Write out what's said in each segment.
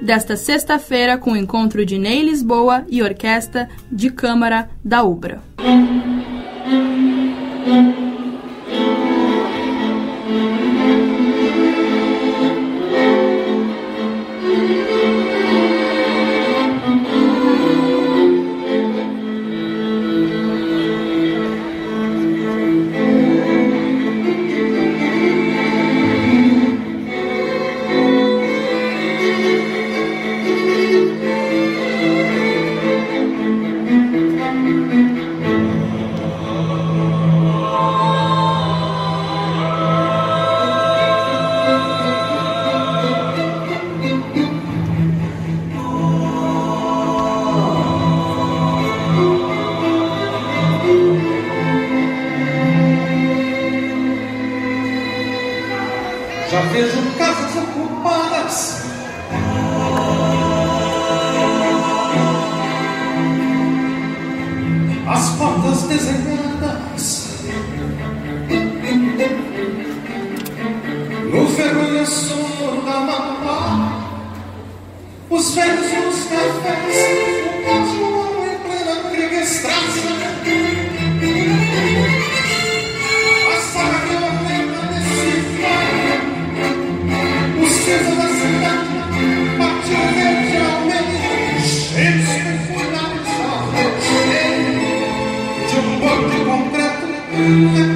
desta sexta-feira com o encontro de Ney Lisboa e Orquestra de Câmara da UBRA. Senhor da Mamá, os velhos nos cafés, o cachorro em plena grega estrada. A sala que eu permaneci os pesos da cidade batiam verde ao meio, cheios de fumaça, de um banco de.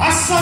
Ney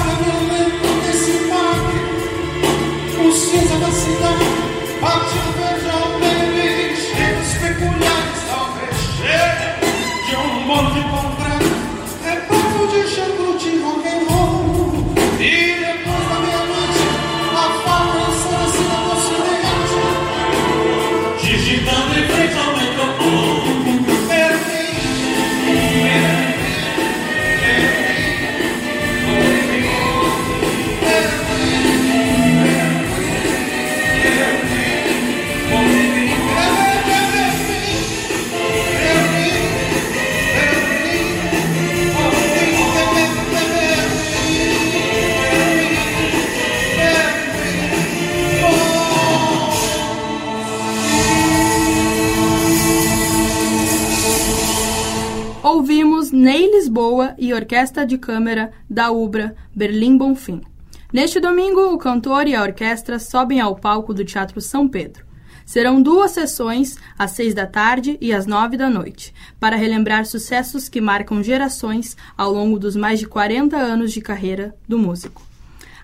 Lisboa e Orquestra de Câmara da UBRA Berlim Bonfim. Neste domingo, o cantor e a orquestra sobem ao palco do Teatro São Pedro. Serão duas sessões, às seis da tarde e às nove da noite, para relembrar sucessos que marcam gerações ao longo dos mais de 40 anos de carreira do músico.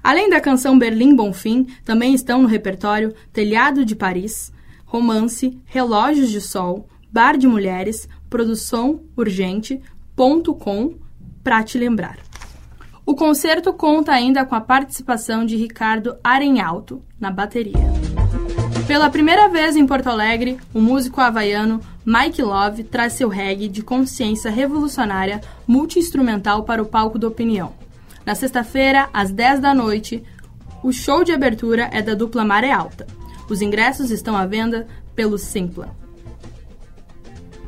Além da canção Berlim Bonfim, também estão no repertório Telhado de Paris, Romance, Relógios de Sol, Bar de Mulheres, Produção Urgente, com para te lembrar. O concerto conta ainda com a participação de Ricardo Arenhalto na bateria. Pela primeira vez em Porto Alegre, o músico havaiano Mike Love traz seu reggae de consciência revolucionária multi-instrumental para o palco da opinião. Na sexta-feira, às 10 da noite, o show de abertura é da dupla Maré Alta. Os ingressos estão à venda pelo Simpla.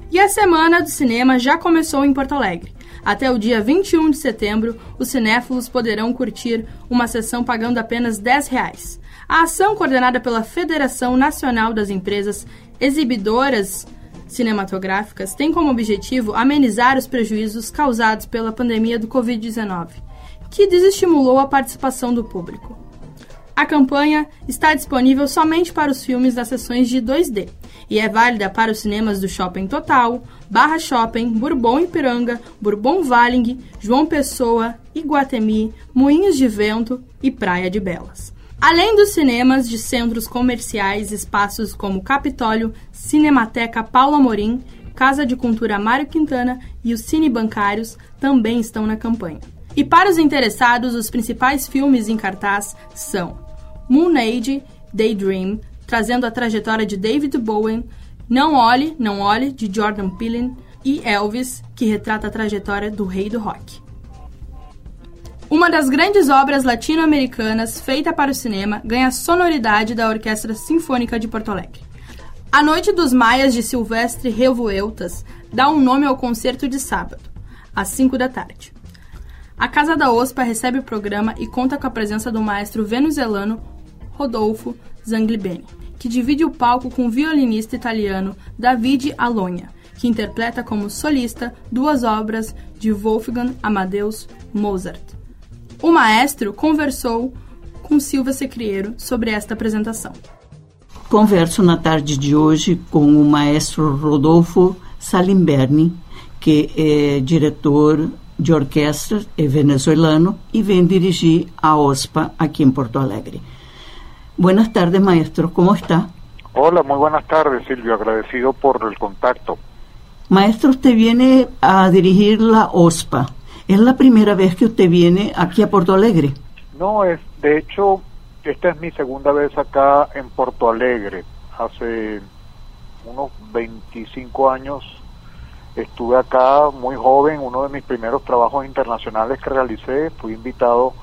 E a Semana do Cinema já começou em Porto Alegre. Até o dia 21 de setembro, os cinéfilos poderão curtir uma sessão pagando apenas 10 reais. A ação, coordenada pela Federação Nacional das Empresas Exibidoras Cinematográficas, tem como objetivo amenizar os prejuízos causados pela pandemia do Covid-19, que desestimulou a participação do público. A campanha está disponível somente para os filmes das sessões de 2D e é válida para os cinemas do Shopping Total, Barra Shopping, Bourbon Ipiranga, Bourbon Valing, João Pessoa, Iguatemi, Moinhos de Vento e Praia de Belas. Além dos cinemas de centros comerciais, espaços como Capitólio, Cinemateca Paulo Amorim, Casa de Cultura Mário Quintana e os Cine Bancários também estão na campanha. E para os interessados, os principais filmes em cartaz são Moon Age, Daydream, trazendo a trajetória de David Bowie, Não Olhe, Não Olhe, de Jordan Peele, e Elvis, que retrata a trajetória do rei do rock. Uma das grandes obras latino-americanas feita para o cinema ganha sonoridade da Orquestra Sinfônica de Porto Alegre. A Noite dos Maias de Silvestre Revueltas dá um nome ao concerto de sábado, às 5 da tarde. A Casa da OSPA recebe o programa e conta com a presença do maestro venezuelano Rodolfo Zanglibeni, que divide o palco com o violinista italiano Davide Alonha, que interpreta como solista duas obras de Wolfgang Amadeus Mozart. O maestro conversou com Silvia Secrieiro sobre esta apresentação. Converso na tarde de hoje com o maestro Rodolfo Salimberni, que é diretor de orquestra, é venezuelano e vem dirigir a OSPA aqui em Porto Alegre. Buenas tardes, maestro. ¿Cómo está? Hola, muy buenas tardes, Silvio. Agradecido por el contacto. Maestro, usted viene a dirigir la OSPA. ¿Es la primera vez que usted viene aquí a Porto Alegre? No, es de hecho, esta es mi segunda vez acá en Porto Alegre. Hace unos 25 años estuve acá muy joven, uno de mis primeros trabajos internacionales que realicé, fui invitado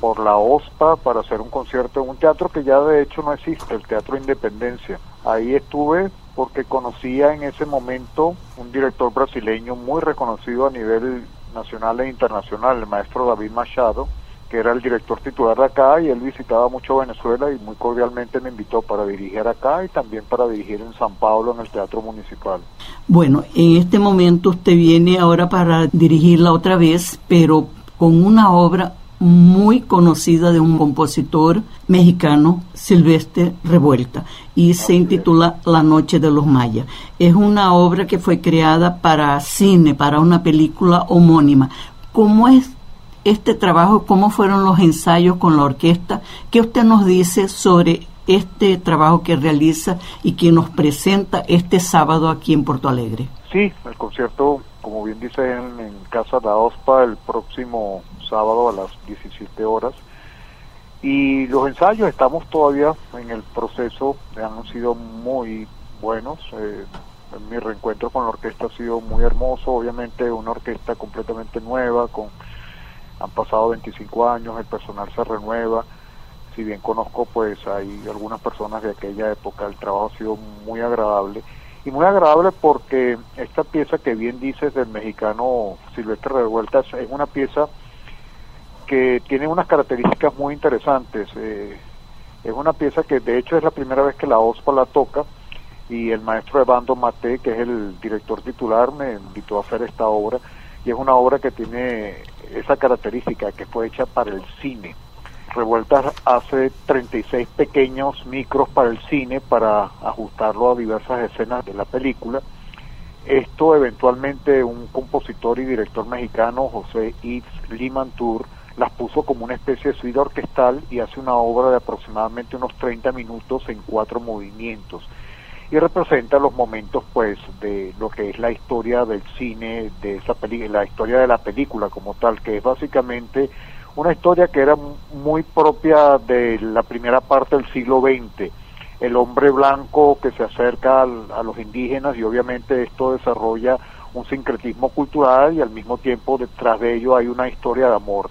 por la OSPA para hacer un concierto en un teatro que ya de hecho no existe, el Teatro Independencia. Ahí estuve porque conocía en ese momento un director brasileño muy reconocido a nivel nacional e internacional, el maestro David Machado, que era el director titular de acá y él visitaba mucho Venezuela y muy cordialmente me invitó para dirigir acá y también para dirigir en San Pablo en el Teatro Municipal. Bueno, en este momento usted viene ahora para dirigirla otra vez, pero con una obra muy conocida de un compositor mexicano, Silvestre Revuelta, y se intitula La Noche de los Mayas. Es una obra que fue creada para cine, para una película homónima. ¿Cómo es este trabajo? ¿Cómo fueron los ensayos con la orquesta? ¿Qué usted nos dice sobre este trabajo que realiza y que nos presenta este sábado aquí en Porto Alegre? Sí, el concierto, como bien dice en, Casa da OSPA, el próximo sábado a las 17 horas. Y los ensayos estamos todavía en el proceso, han sido muy buenos. Eh, mi reencuentro con la orquesta ha sido muy hermoso, obviamente una orquesta completamente nueva, con han pasado 25 años, el personal se renueva. Si bien conozco, pues hay algunas personas de aquella época, el trabajo ha sido muy agradable. Y muy agradable porque esta pieza que bien dices del mexicano Silvestre Revueltas es una pieza que tiene unas características muy interesantes. Eh, es una pieza que de hecho es la primera vez que la OSPA la toca y el maestro Evando Mate, que es el director titular, me invitó a hacer esta obra y es una obra que tiene esa característica que fue hecha para el cine. Revueltas hace 36 pequeños micros para el cine para ajustarlo a diversas escenas de la película. Esto eventualmente un compositor y director mexicano, José Yves Limantour, las puso como una especie de suite orquestal y hace una obra de aproximadamente unos 30 minutos en cuatro movimientos y representa los momentos pues de lo que es la historia del cine de esa película la historia de la película como tal que es básicamente una historia que era muy propia de la primera parte del siglo XX el hombre blanco que se acerca a los indígenas y obviamente esto desarrolla un sincretismo cultural y al mismo tiempo detrás de ello hay una historia de amor.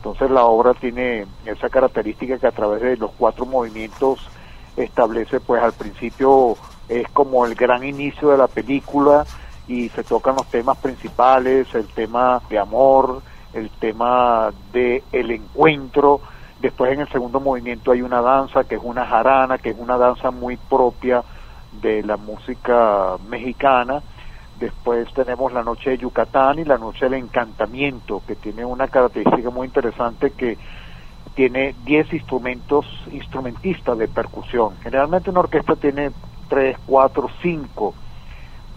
Entonces la obra tiene esa característica que a través de los cuatro movimientos establece pues al principio es como el gran inicio de la película y se tocan los temas principales, el tema de amor, el tema de el encuentro, después en el segundo movimiento hay una danza que es una jarana, que es una danza muy propia de la música mexicana, después tenemos la noche de Yucatán y la noche del encantamiento, que tiene una característica muy interesante que tiene 10 instrumentos, instrumentistas de percusión. Generalmente una orquesta tiene 3, 4, 5,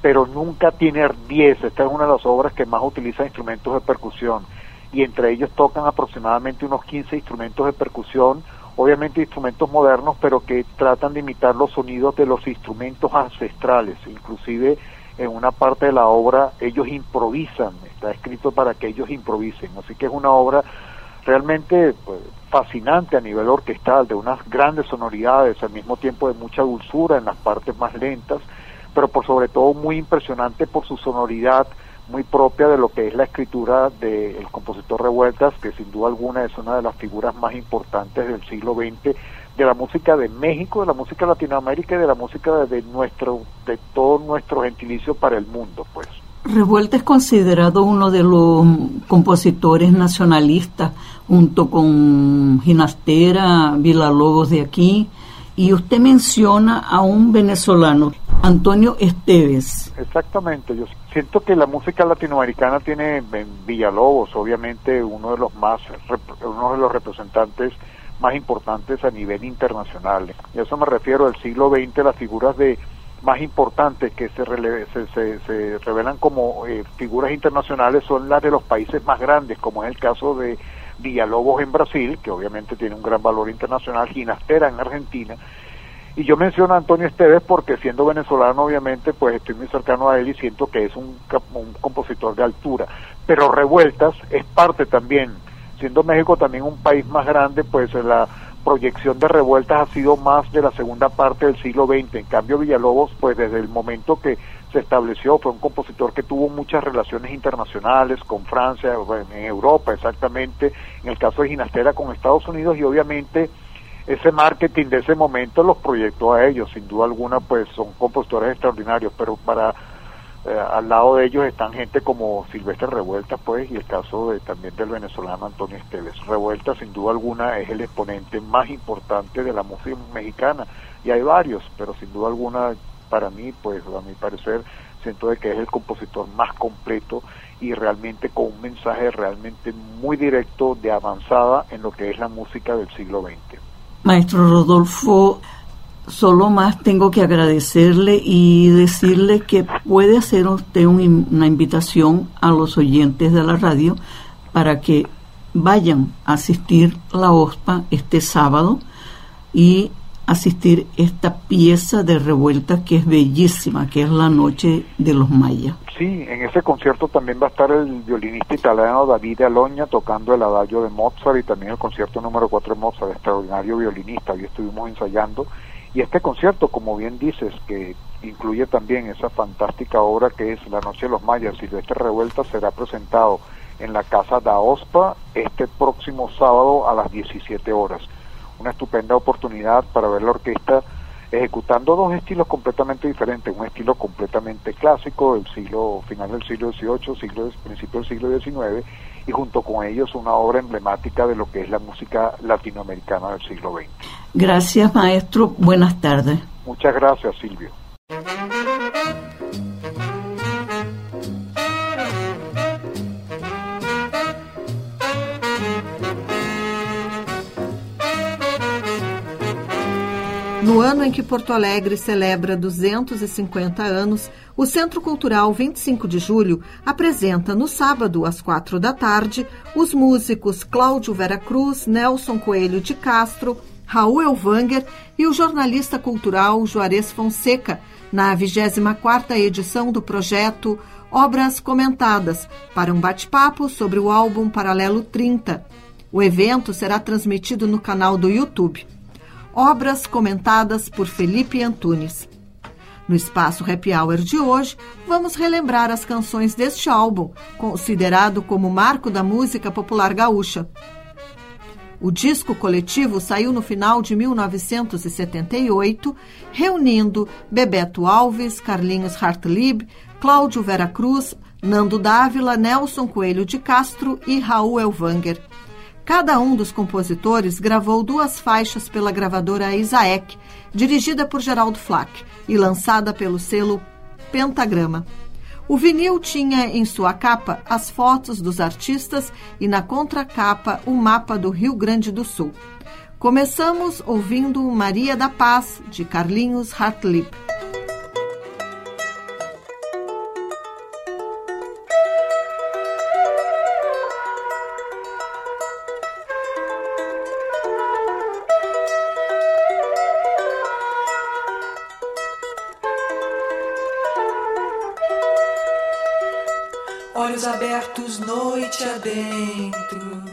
pero nunca tiene 10. Esta es una de las obras que más utiliza instrumentos de percusión y entre ellos tocan aproximadamente unos 15 instrumentos de percusión, obviamente instrumentos modernos, pero que tratan de imitar los sonidos de los instrumentos ancestrales. Inclusive en una parte de la obra ellos improvisan, está escrito para que ellos improvisen. Así que es una obra realmente pues, fascinante a nivel orquestal, de unas grandes sonoridades, al mismo tiempo de mucha dulzura en las partes más lentas, pero por sobre todo muy impresionante por su sonoridad muy propia de lo que es la escritura del compositor Revueltas, que sin duda alguna es una de las figuras más importantes del siglo XX de la música de México, de la música de Latinoamérica y de la música de, nuestro, de todo nuestro gentilicio para el mundo, pues. Revuelta es considerado uno de los compositores nacionalistas, junto con Ginastera, Villalobos de aquí, y usted menciona a un venezolano, Antonio Esteves. Exactamente, yo siento que la música latinoamericana tiene en Villalobos, obviamente, uno de los más, uno de los representantes más importantes a nivel internacional. Y eso me refiero al siglo XX, las figuras de más importantes que se, se, se, revelan como eh, figuras internacionales son las de los países más grandes, como es el caso de Villalobos en Brasil, que obviamente tiene un gran valor internacional, Ginastera en Argentina, y yo menciono a Antonio Esteves porque siendo venezolano obviamente pues estoy muy cercano a él y siento que es un, un compositor de altura, pero Revueltas es parte también, siendo México también un país más grande, pues la proyección de revueltas ha sido más de la segunda parte del siglo XX. En cambio, Villalobos, pues desde el momento que se estableció, fue un compositor que tuvo muchas relaciones internacionales con Francia, en Europa exactamente, en el caso de Ginastera con Estados Unidos y obviamente ese marketing de ese momento los proyectó a ellos, sin duda alguna, pues son compositores extraordinarios, pero para eh, al lado de ellos están gente como Silvestre Revuelta, pues, y el caso de, también del venezolano Antonio Esteves. Revuelta, sin duda alguna, es el exponente más importante de la música mexicana, y hay varios, pero sin duda alguna, para mí, pues, a mi parecer, siento de que es el compositor más completo y realmente con un mensaje realmente muy directo de avanzada en lo que es la música del siglo XX. Maestro Rodolfo, solo más tengo que agradecerle y decirle que puede hacer usted una invitación a los oyentes de la radio para que vayan a asistir la OSPA este sábado y asistir esta pieza de revuelta que es bellísima, que es la noche de los mayas. Sí, en ese concierto también va a estar el violinista italiano David Aloña tocando el adagio de Mozart y también el concierto número 4 de Mozart, extraordinario violinista, hoy estuvimos ensayando y este concierto, como bien dices, que incluye también esa fantástica obra que es La Noche de los Mayas, Silvestre Revuelta, será presentado en la Casa da OSPA este próximo sábado a las 17 horas. Una estupenda oportunidad para ver la orquesta ejecutando dos estilos completamente diferentes, un estilo completamente clásico del siglo final del siglo XVIII, siglo principio del siglo XIX y junto con ellos una obra emblemática de lo que es la música latinoamericana del siglo XX. Gracias, maestro. Buenas tardes. Muchas gracias, Silvio. No ano em que Porto Alegre celebra 250 anos, o Centro Cultural 25 de Julho apresenta no sábado, às quatro da tarde, os músicos Cláudio Vera Cruz, Nelson Coelho de Castro, Raul Elvanger e o jornalista cultural Juarez Fonseca, na 24ª edição do projeto Obras Comentadas, para um bate-papo sobre o álbum Paralelo 30. O evento será transmitido no canal do YouTube. Obras comentadas por Felipe Antunes. No espaço Happy Hour de hoje, vamos relembrar as canções deste álbum, considerado como marco da música popular gaúcha. O disco coletivo saiu no final de 1978, reunindo Bebeto Alves, Carlinhos Hartlib, Cláudio Vera Cruz, Nando Dávila, Nelson Coelho de Castro e Raul Elvanger. Cada um dos compositores gravou duas faixas pela gravadora Isaac, dirigida por Geraldo Flack e lançada pelo selo Pentagrama. O vinil tinha em sua capa as fotos dos artistas e na contracapa o mapa do Rio Grande do Sul. Começamos ouvindo Maria da Paz, de Carlinhos Hartlib. Noite adentro,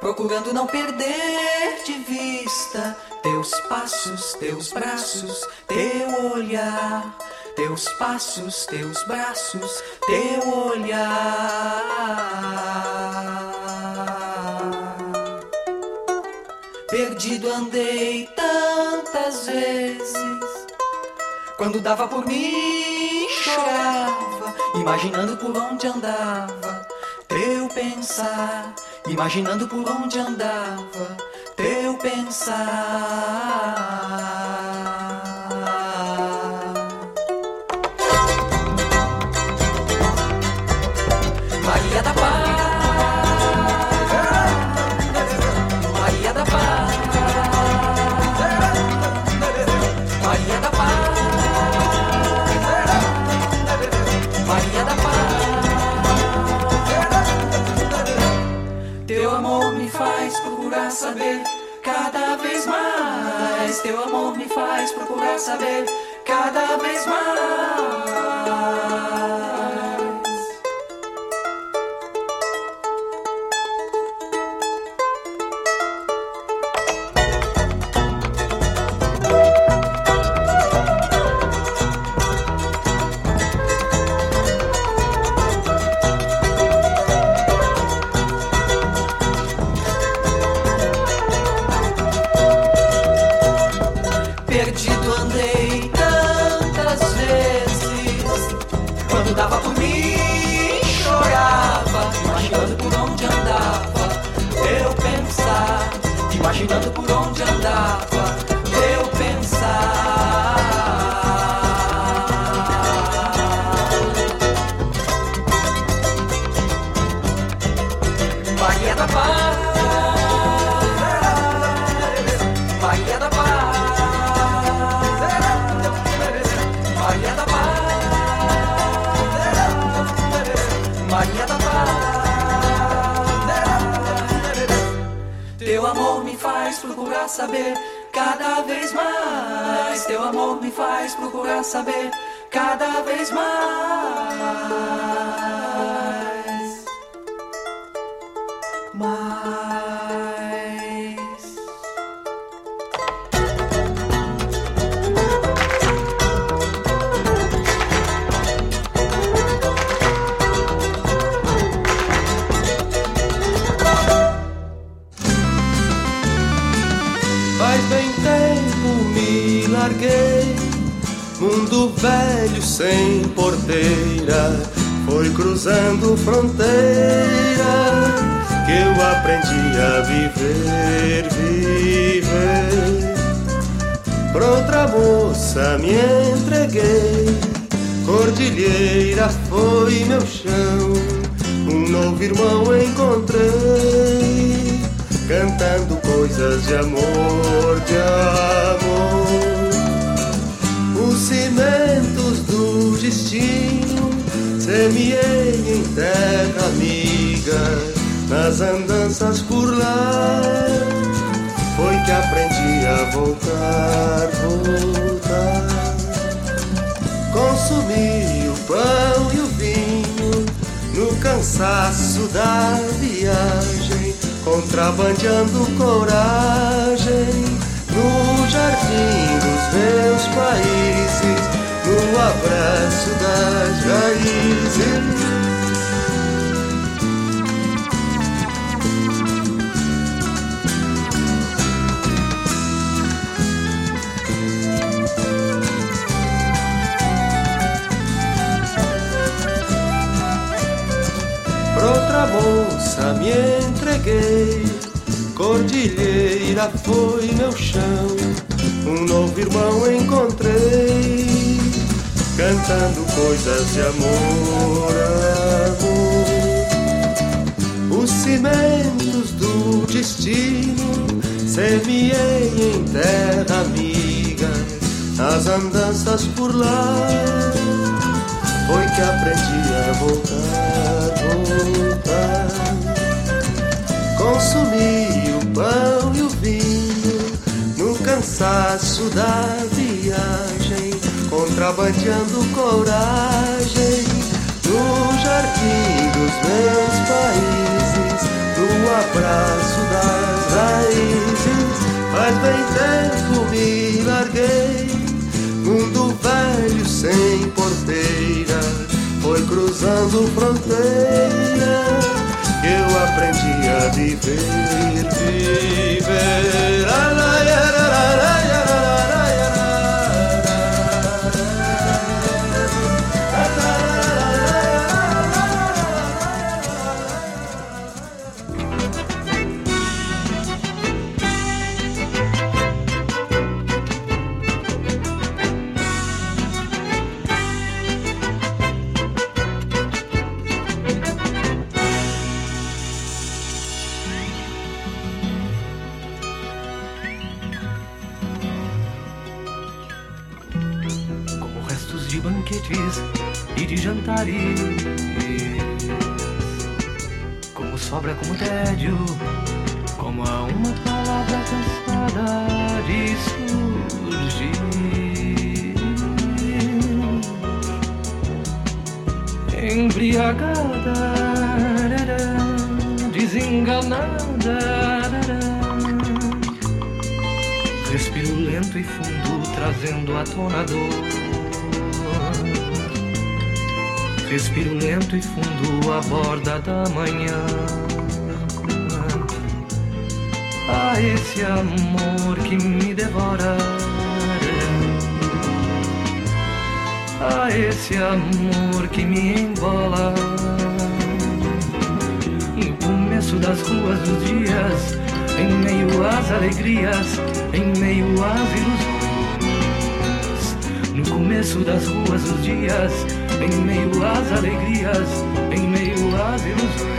procurando não perder de vista teus passos, teus braços, teu olhar, teus passos, teus braços, teu olhar. Perdido andei tantas vezes, quando dava por mim chorava imaginando por onde andava teu pensar, imaginando por onde andava teu pensar. Mais. Teu amor me faz procurar saber cada vez mais. Da viagem, contrabandeando coragem no jardim dos meus países, no abraço das raízes. Moça me entreguei. Cordilheira foi meu chão, um novo irmão encontrei, cantando coisas de amor, amor. Os cimentos do destino semeei em terra amiga, as andanças por lá foi que aprendi a voltar, Consumi o pão e o vinho no cansaço da viagem, contrabandeando coragem no jardim dos meus países, no abraço das raízes. Faz bem tempo me larguei mundo velho sem porteira foi cruzando fronteira eu aprendi a viver, viver. Como sobra, como tédio, como a uma palavra cansada de surgir. Embriagada, desenganada. Respiro lento e fundo, trazendo à tona dor Respiro lento e fundo a borda da manhã. A esse amor que me devora. A esse amor que me embola. No começo das ruas dos dias, em meio às alegrias, em meio às ilusões. No começo das ruas dos dias em meio às alegrias, em meio às ilusões.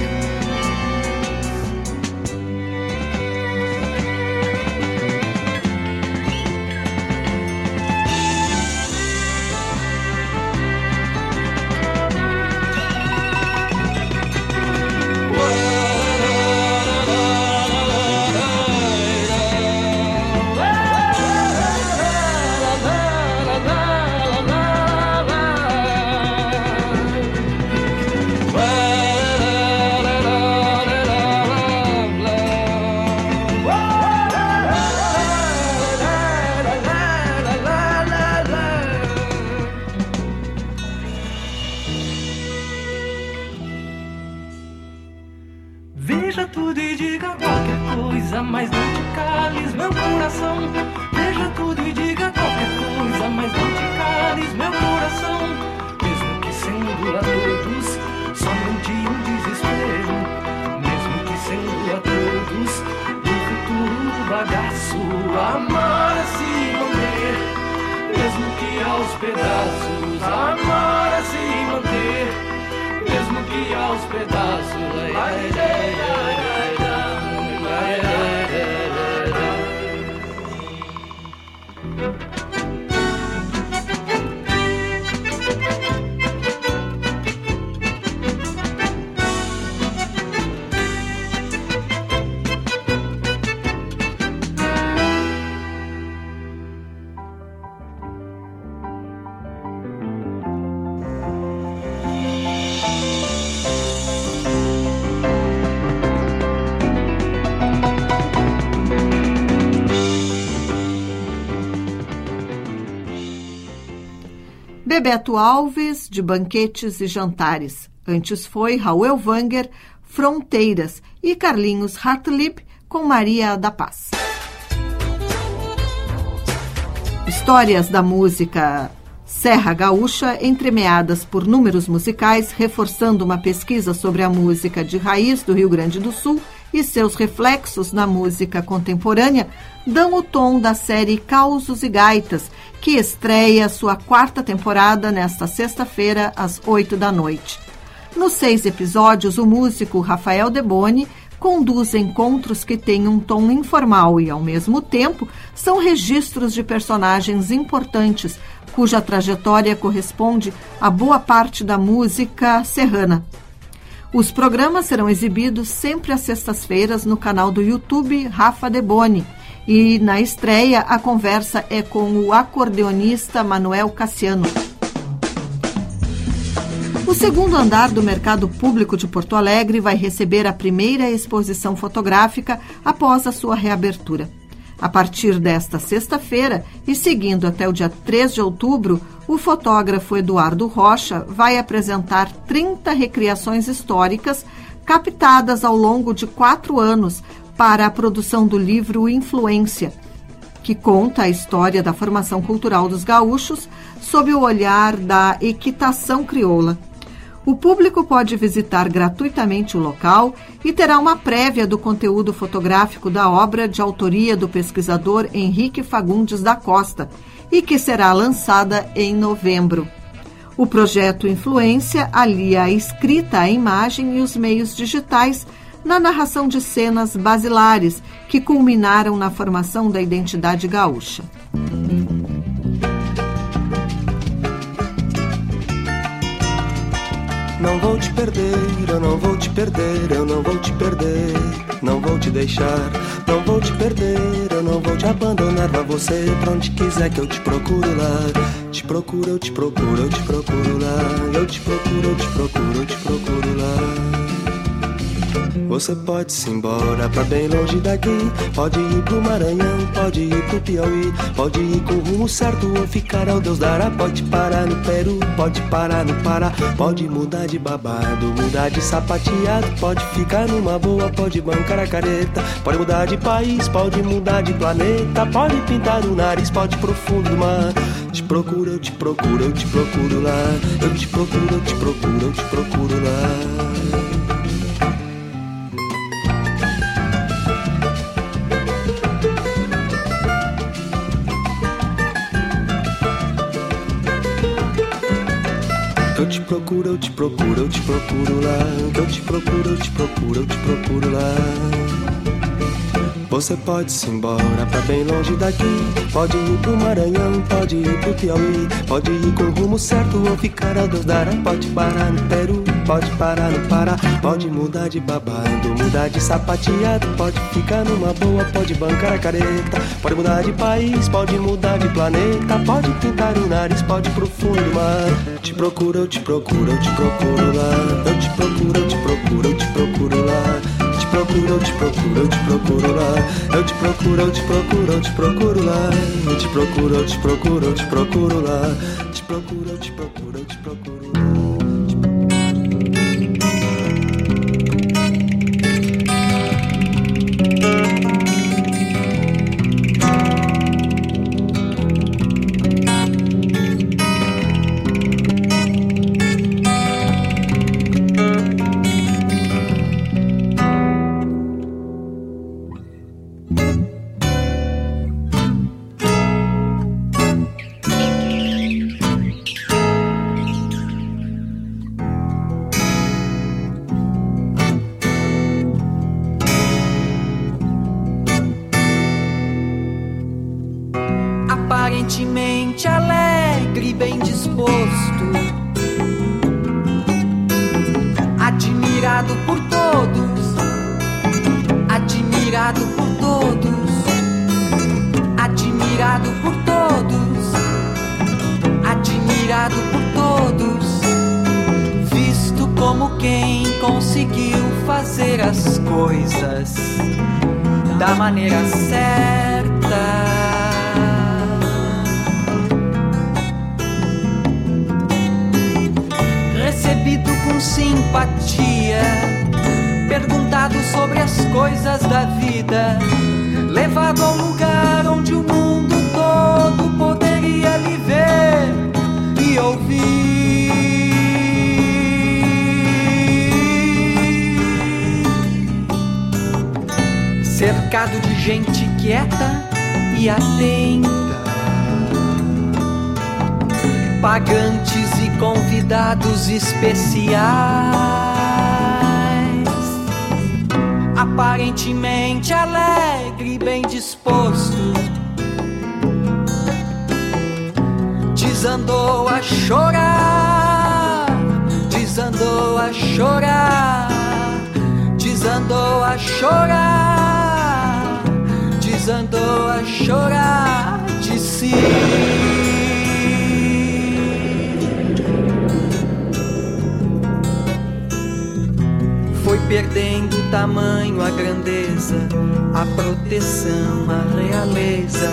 Bebeto Alves, de Banquetes e Jantares. Antes foi Raul Elvanger, Fronteiras e Carlinhos Hartlib com Maria da Paz. Histórias da música Serra Gaúcha, entremeadas por números musicais, reforçando uma pesquisa sobre a música de raiz do Rio Grande do Sul e seus reflexos na música contemporânea, dão o tom da série Causos e Gaitas, que estreia sua quarta temporada nesta sexta-feira, às oito da noite. Nos seis episódios, o músico Rafael Deboni conduz encontros que têm um tom informal e, ao mesmo tempo, são registros de personagens importantes, cuja trajetória corresponde a boa parte da música serrana. Os programas serão exibidos sempre às sextas-feiras no canal do YouTube Rafa Deboni. E na estreia, a conversa é com o acordeonista Manuel Cassiano. O segundo andar do Mercado Público de Porto Alegre vai receber a primeira exposição fotográfica após a sua reabertura. A partir desta sexta-feira e seguindo até o dia 3 de outubro, o fotógrafo Eduardo Rocha vai apresentar 30 recriações históricas captadas ao longo de quatro anos para a produção do livro Influência, que conta a história da formação cultural dos gaúchos sob o olhar da equitação crioula. O público pode visitar gratuitamente o local e terá uma prévia do conteúdo fotográfico da obra de autoria do pesquisador Henrique Fagundes da Costa e que será lançada em novembro. O projeto Influência alia a escrita, a imagem e os meios digitais na narração de cenas basilares que culminaram na formação da identidade gaúcha. Não vou te perder, eu não vou te perder, eu não vou te perder, não vou te deixar, não vou te perder, eu não vou te abandonar, vá você pra onde quiser que eu te procuro lá. Te procuro, eu te procuro, eu te procuro lá. Eu te procuro, eu te procuro, eu te procuro lá. Você pode se embora pra bem longe daqui. Pode ir pro Maranhão, pode ir pro Piauí. Pode ir com o rumo certo ou ficar ao Deus dará. Pode parar no Peru, pode parar no Pará. Pode mudar de babado, mudar de sapateado. Pode ficar numa boa, pode bancar a careta. Pode mudar de país, pode mudar de planeta. Pode pintar o nariz, pode pro fundo do mar. Te procuro, eu te procuro, eu te procuro lá. Eu te procuro, eu te procuro, eu te procuro lá. Procuro, eu te procuro, eu te procuro lá. Eu te procuro, eu te procuro, eu te procuro lá. Você pode se embora pra bem longe daqui. Pode ir pro Maranhão, pode ir pro Piauí. Pode ir com o rumo certo ou ficar ao Deus dará. Pode parar no Peru, pode parar no Pará. Pode mudar de babado, mudar de sapateado. Pode ficar numa boa, pode bancar a careta. Pode mudar de país, pode mudar de planeta. Pode pintar o nariz, pode ir pro fundo do mar. Te procuro, eu te procuro, eu te procuro lá. Eu te procuro, eu te procuro, eu te procuro lá procuro, eu te procuro, eu te procuro lá. Eu te procuro, eu te procuro, eu te procuro lá. Eu te procuro, eu te procuro, eu te procuro lá. Te procuro, eu te procuro, eu te procuro lá. Cercado de gente quieta e atenta. Pagantes e convidados especiais, aparentemente alegre e bem disposto, desandou a chorar, desandou a chorar, desandou a chorar, desandou a chorar de si. foi perdendo o tamanho, a grandeza, a proteção, a realeza.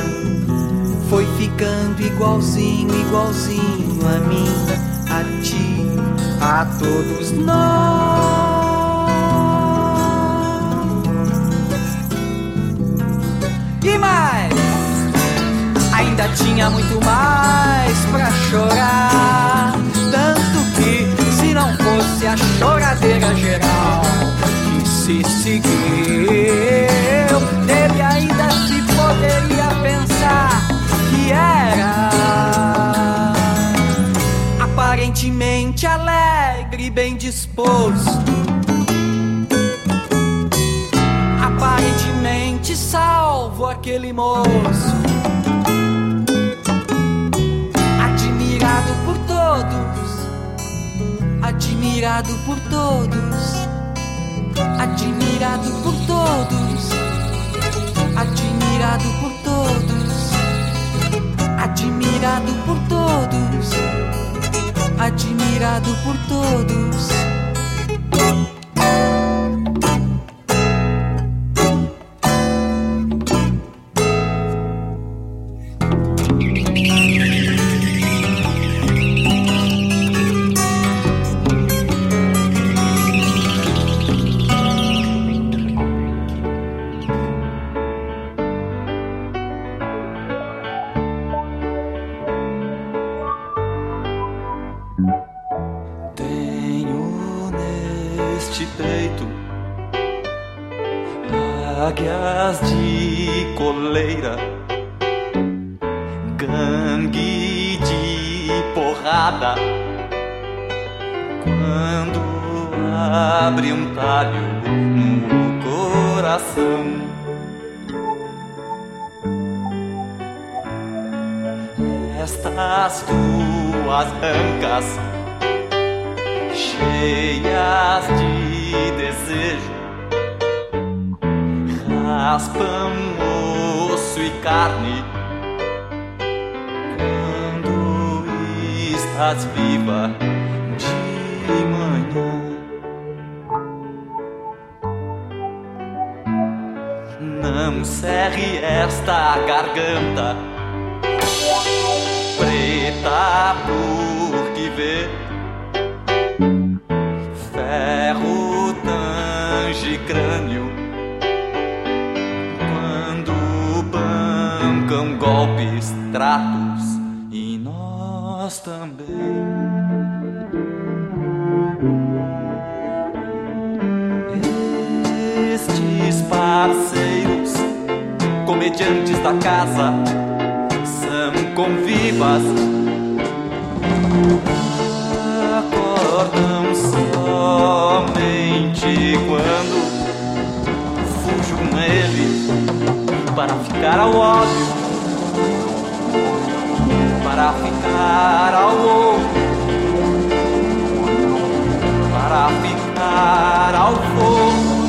Foi ficando igualzinho, igualzinho a mim, a ti, a todos nós. Ainda tinha muito mais pra chorar. Tanto que se não fosse a choradeira geral que se seguiu, nele ainda se poderia pensar que era aparentemente alegre e bem disposto. Aparentemente salvo aquele moço, admirado por todos. Admirado por todos, admirado por todos, admirado por todos, admirado por todos, admirado por todos. Golpes, tratos e nós também. Estes parceiros, comediantes da casa, são convivas. Acordam somente quando fujo com ele para ficar ao ódio, para ficar ao outro, para ficar ao fogo.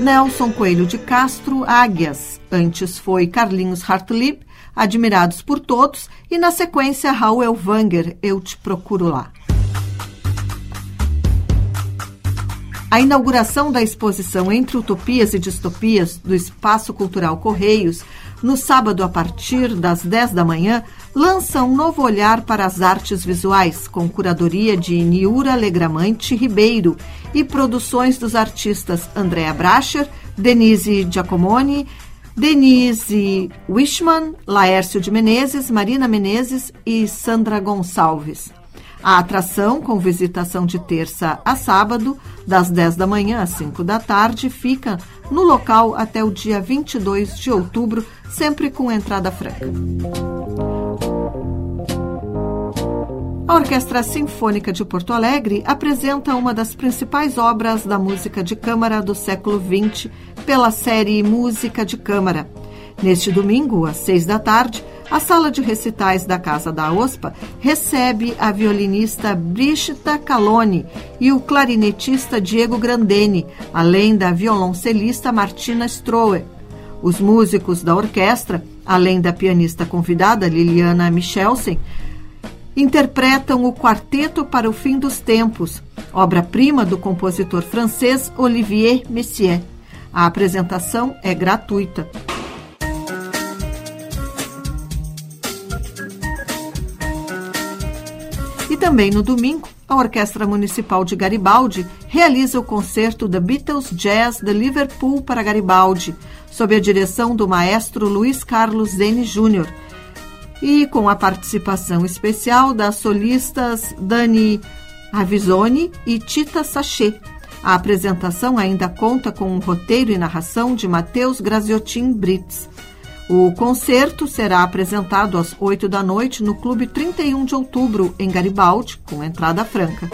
Nelson Coelho de Castro, Águias. Antes foi Carlinhos Hartlib, Admirados por Todos. E na sequência, Raul Elvanger, Eu Te Procuro Lá. A inauguração da exposição Entre Utopias e Distopias do Espaço Cultural Correios, no sábado a partir das 10 da manhã, lança um novo olhar para as artes visuais, com curadoria de Niura Legramante Ribeiro e produções dos artistas Andrea Bracher, Denise Giacomoni, Denise Wishman, Laércio de Menezes, Marina Menezes e Sandra Gonçalves. A atração, com visitação de terça a sábado, das 10 da manhã às 5 da tarde, fica no local até o dia 22 de outubro, sempre com entrada franca. A Orquestra Sinfônica de Porto Alegre apresenta uma das principais obras da música de câmara do século XX pela série Música de Câmara. Neste domingo, às seis da tarde, a sala de recitais da Casa da OSPA recebe a violinista Brigitta Caloni e o clarinetista Diego Grandeni, além da violoncelista Martina Stroer. Os músicos da orquestra, além da pianista convidada Liliana Michelsen, interpretam o Quarteto para o Fim dos Tempos, obra-prima do compositor francês Olivier Messier. A apresentação é gratuita. também no domingo, a Orquestra Municipal de Garibaldi realiza o concerto The Beatles Jazz de Liverpool para Garibaldi, sob a direção do maestro Luiz Carlos Zene Jr. e com a participação especial das solistas Dani Avisoni e Tita Sachet. A apresentação ainda conta com um roteiro e narração de Matheus Graziotin Brits. O concerto será apresentado às 8 da noite no Clube 31 de Outubro, em Garibaldi, com entrada franca.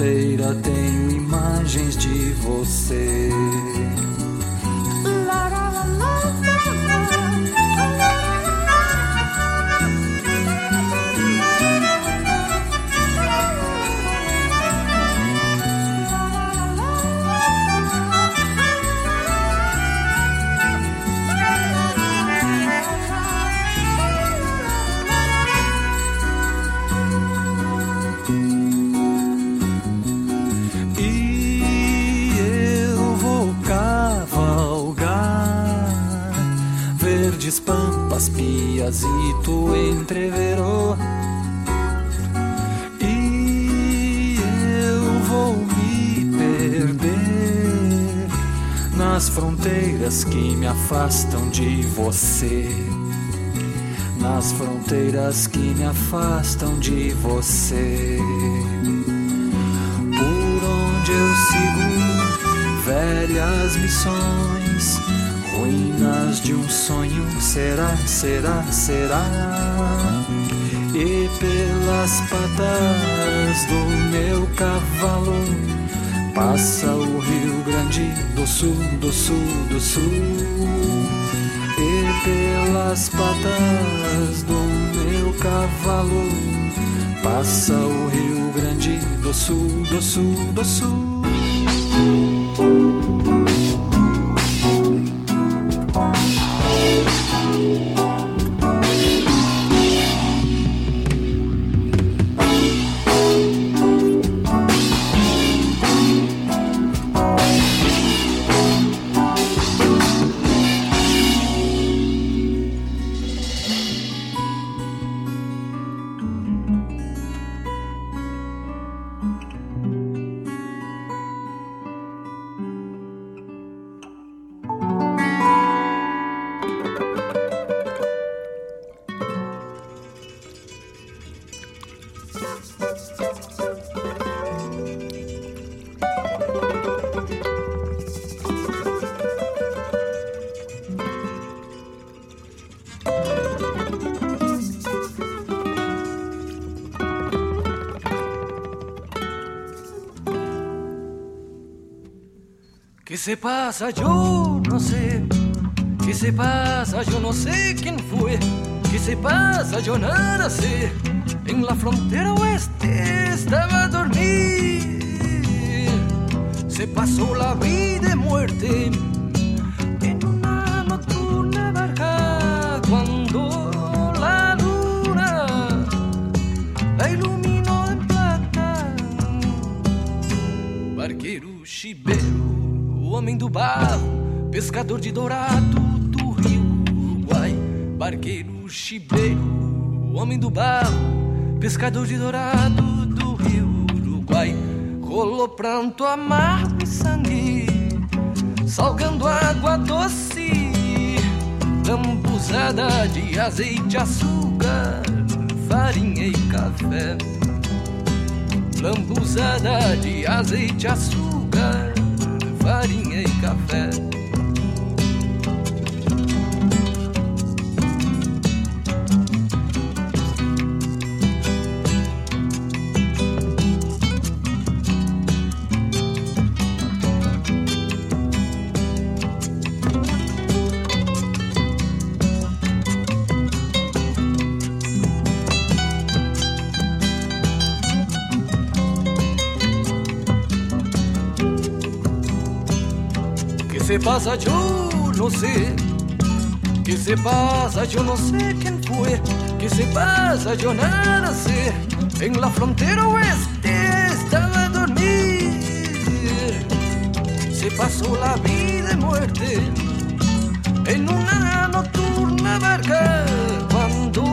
Tenho imagens de você. Afastam de você. Nas fronteiras que me afastam de você. Por onde eu sigo velhas missões ruínas de um sonho, será, será, será. E pelas patas do meu cavalo passa o Rio Grande do Sul, do Sul, do Sul. E pelas patas do meu cavalo passa o Rio Grande do Sul, do Sul, do Sul. Se pasa? Yo no sé. ¿Qué se pasa? Yo no sé quién fue. ¿Qué se pasa? Yo nada sé. En la frontera oeste estaba a dormir. Se pasó la vida y muerte homem do barro, pescador de dourado do rio Uruguai. Barqueiro chibeiro, homem do barro, pescador de dourado do rio Uruguai. Rolou pranto amargo e sangue, salgando água doce, lambuzada de azeite, açúcar, farinha e café. Lambuzada de azeite, açúcar, farinha e café. Pasa? Yo no sé. ¿Qué se pasa? Yo no sé quién fue. ¿Qué se pasa? Yo nada sé. En la frontera oeste estaba a dormir. Se pasó la vida y muerte en una nocturna barca cuando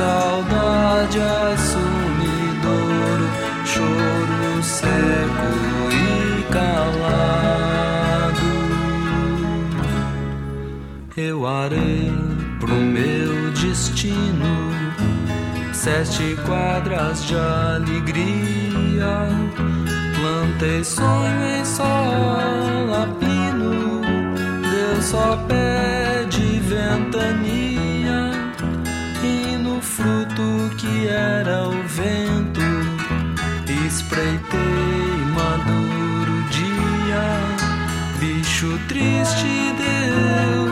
saudade, sumidouro, choro seco e calado. Eu arei pro meu destino sete quadras de alegria. Plantei sonho em sol a pino, Deus só pede ventania. Era o vento, espreitei maduro dia. Bicho triste deu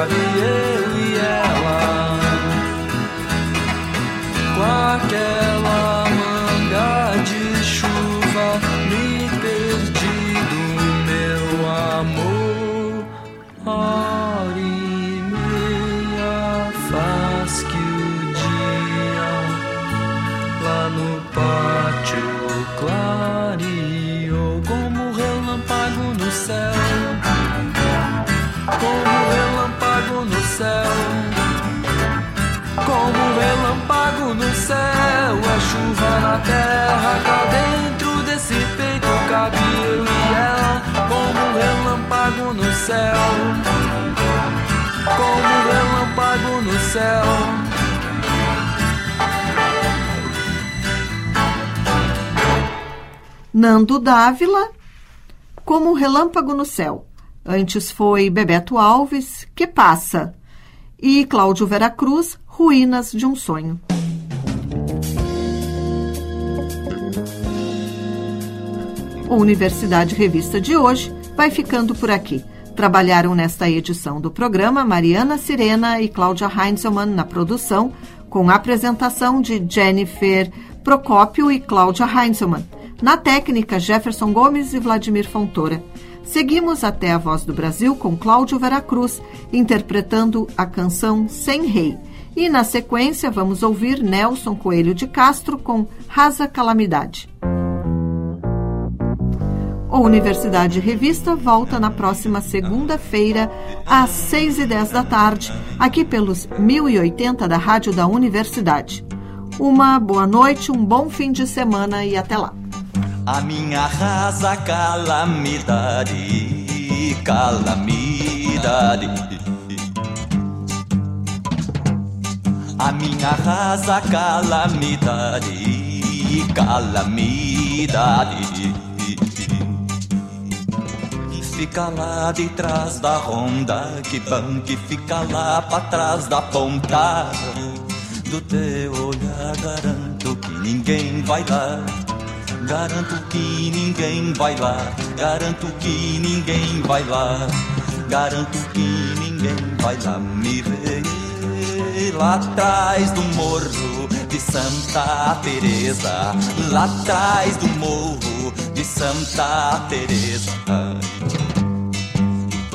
cabe eu e ela. Com céu, como relâmpago no céu. Nando Dávila Como Relâmpago no Céu. Antes foi Bebeto Alves, Que Passa. E Cláudio Veracruz, Ruínas de um Sonho. O Universidade Revista de hoje vai ficando por aqui. Trabalharam nesta edição do programa Mariana Sirena e Cláudia Heinzelmann na produção, com a apresentação de Jennifer Procópio e Cláudia Heinzelmann. Na técnica, Jefferson Gomes e Vladimir Fontoura. Seguimos até a Voz do Brasil com Cláudio Veracruz, interpretando a canção Sem Rei. E na sequência vamos ouvir Nelson Coelho de Castro com Rasa Calamidade. O Universidade Revista volta na próxima segunda-feira, às 6 e 10 da tarde, aqui pelos 1080 da Rádio da Universidade. Uma boa noite, um bom fim de semana e até lá. A minha rasa calamidade, calamidade. A minha rasa calamidade, calamidade fica lá de trás da ronda, que bom que fica lá pra trás da ponta. Do teu olhar. Garanto que ninguém vai lá, garanto que ninguém vai lá, garanto que ninguém vai lá, garanto que ninguém vai lá me ver. Lá atrás do morro de Santa Teresa, lá atrás do morro de Santa Teresa.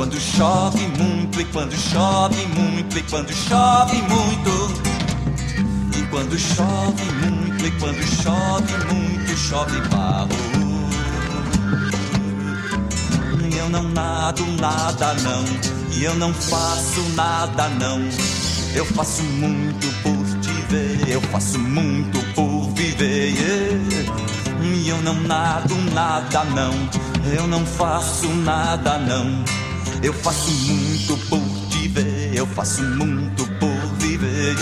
Quando chove muito e quando chove muito e quando chove muito. E quando chove muito e quando chove muito chove barro. Eu não nado nada não, e eu não faço nada não. Eu faço muito por te ver, eu faço muito por viver. E eu não nado nada não, eu não faço nada não. Eu faço muito por te ver, eu faço muito por viver.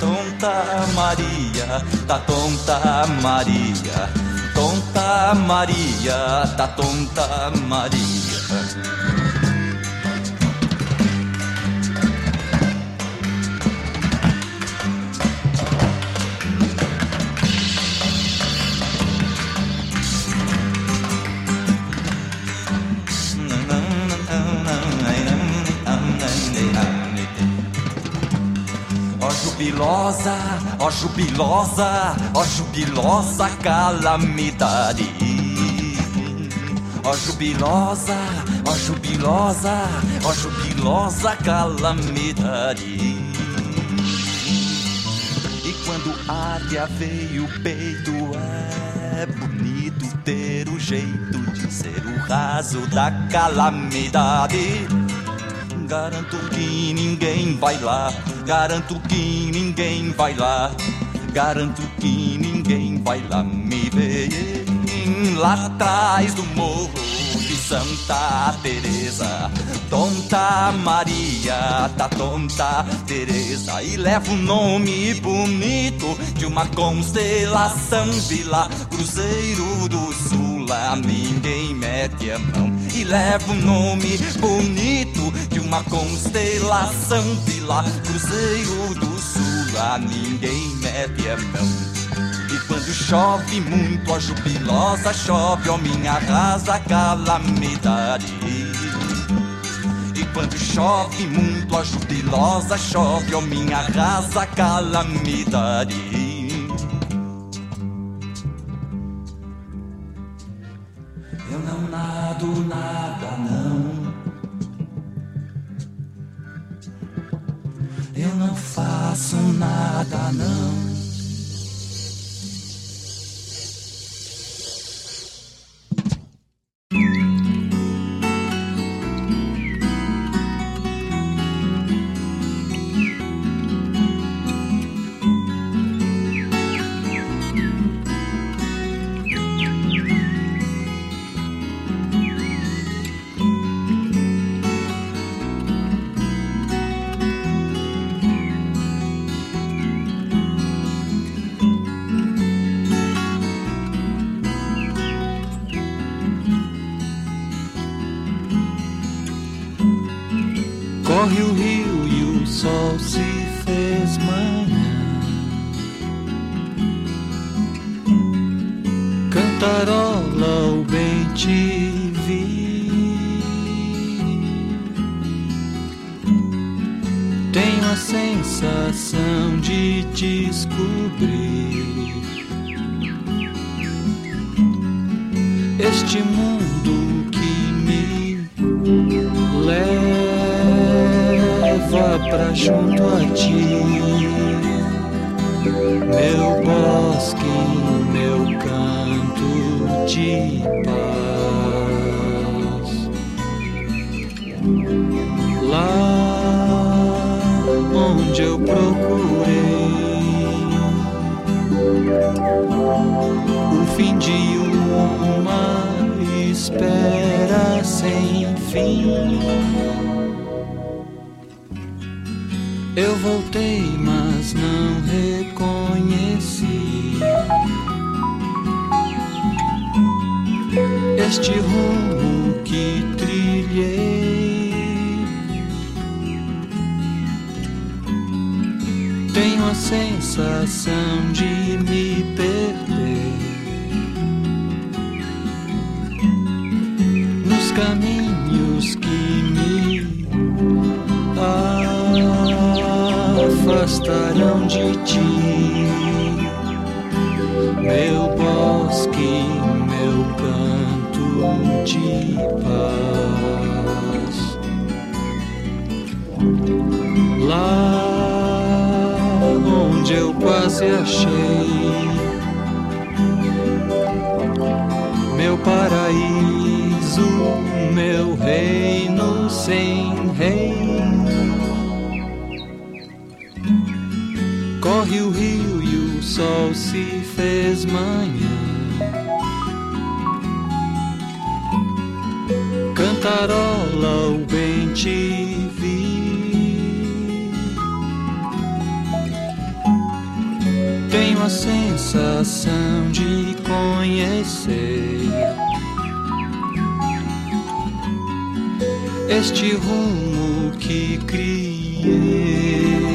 Tonta Maria, tá tonta Maria, tonta Maria, tá tonta Maria. Jubilosa, ó jubilosa, ó jubilosa calamidade. Ó jubilosa, ó jubilosa, ó jubilosa calamidade. E quando arde a veio o peito, é bonito ter o jeito de ser o raso da calamidade. Garanto que ninguém vai lá Garanto que ninguém vai lá. Garanto que ninguém vai lá me ver. Lá atrás do morro de Santa Teresa. Tonta Maria, tá tonta Teresa. E leva o nome bonito de uma constelação Vila Cruzeiro do Sul. Lá ninguém mete a mão. E leva o nome bonito de uma constelação Vila Cruzeiro do Sul. Lá ninguém mete a mão. E quando chove muito, a jubilosa chove, ó minha rasa calamidade. E quando chove muito, a jubilosa chove, ó minha rasa calamidade. Faço nada, não. Este rumo que trilhei. Tenho a sensação de me perder nos caminhos que me afastarão de ti, meu bosque, Lá onde eu quase achei meu paraíso, meu reino sem rei. Corre o rio e o sol se fez manhã. Cantarola o Tenho a sensação de conhecer este rumo que criei.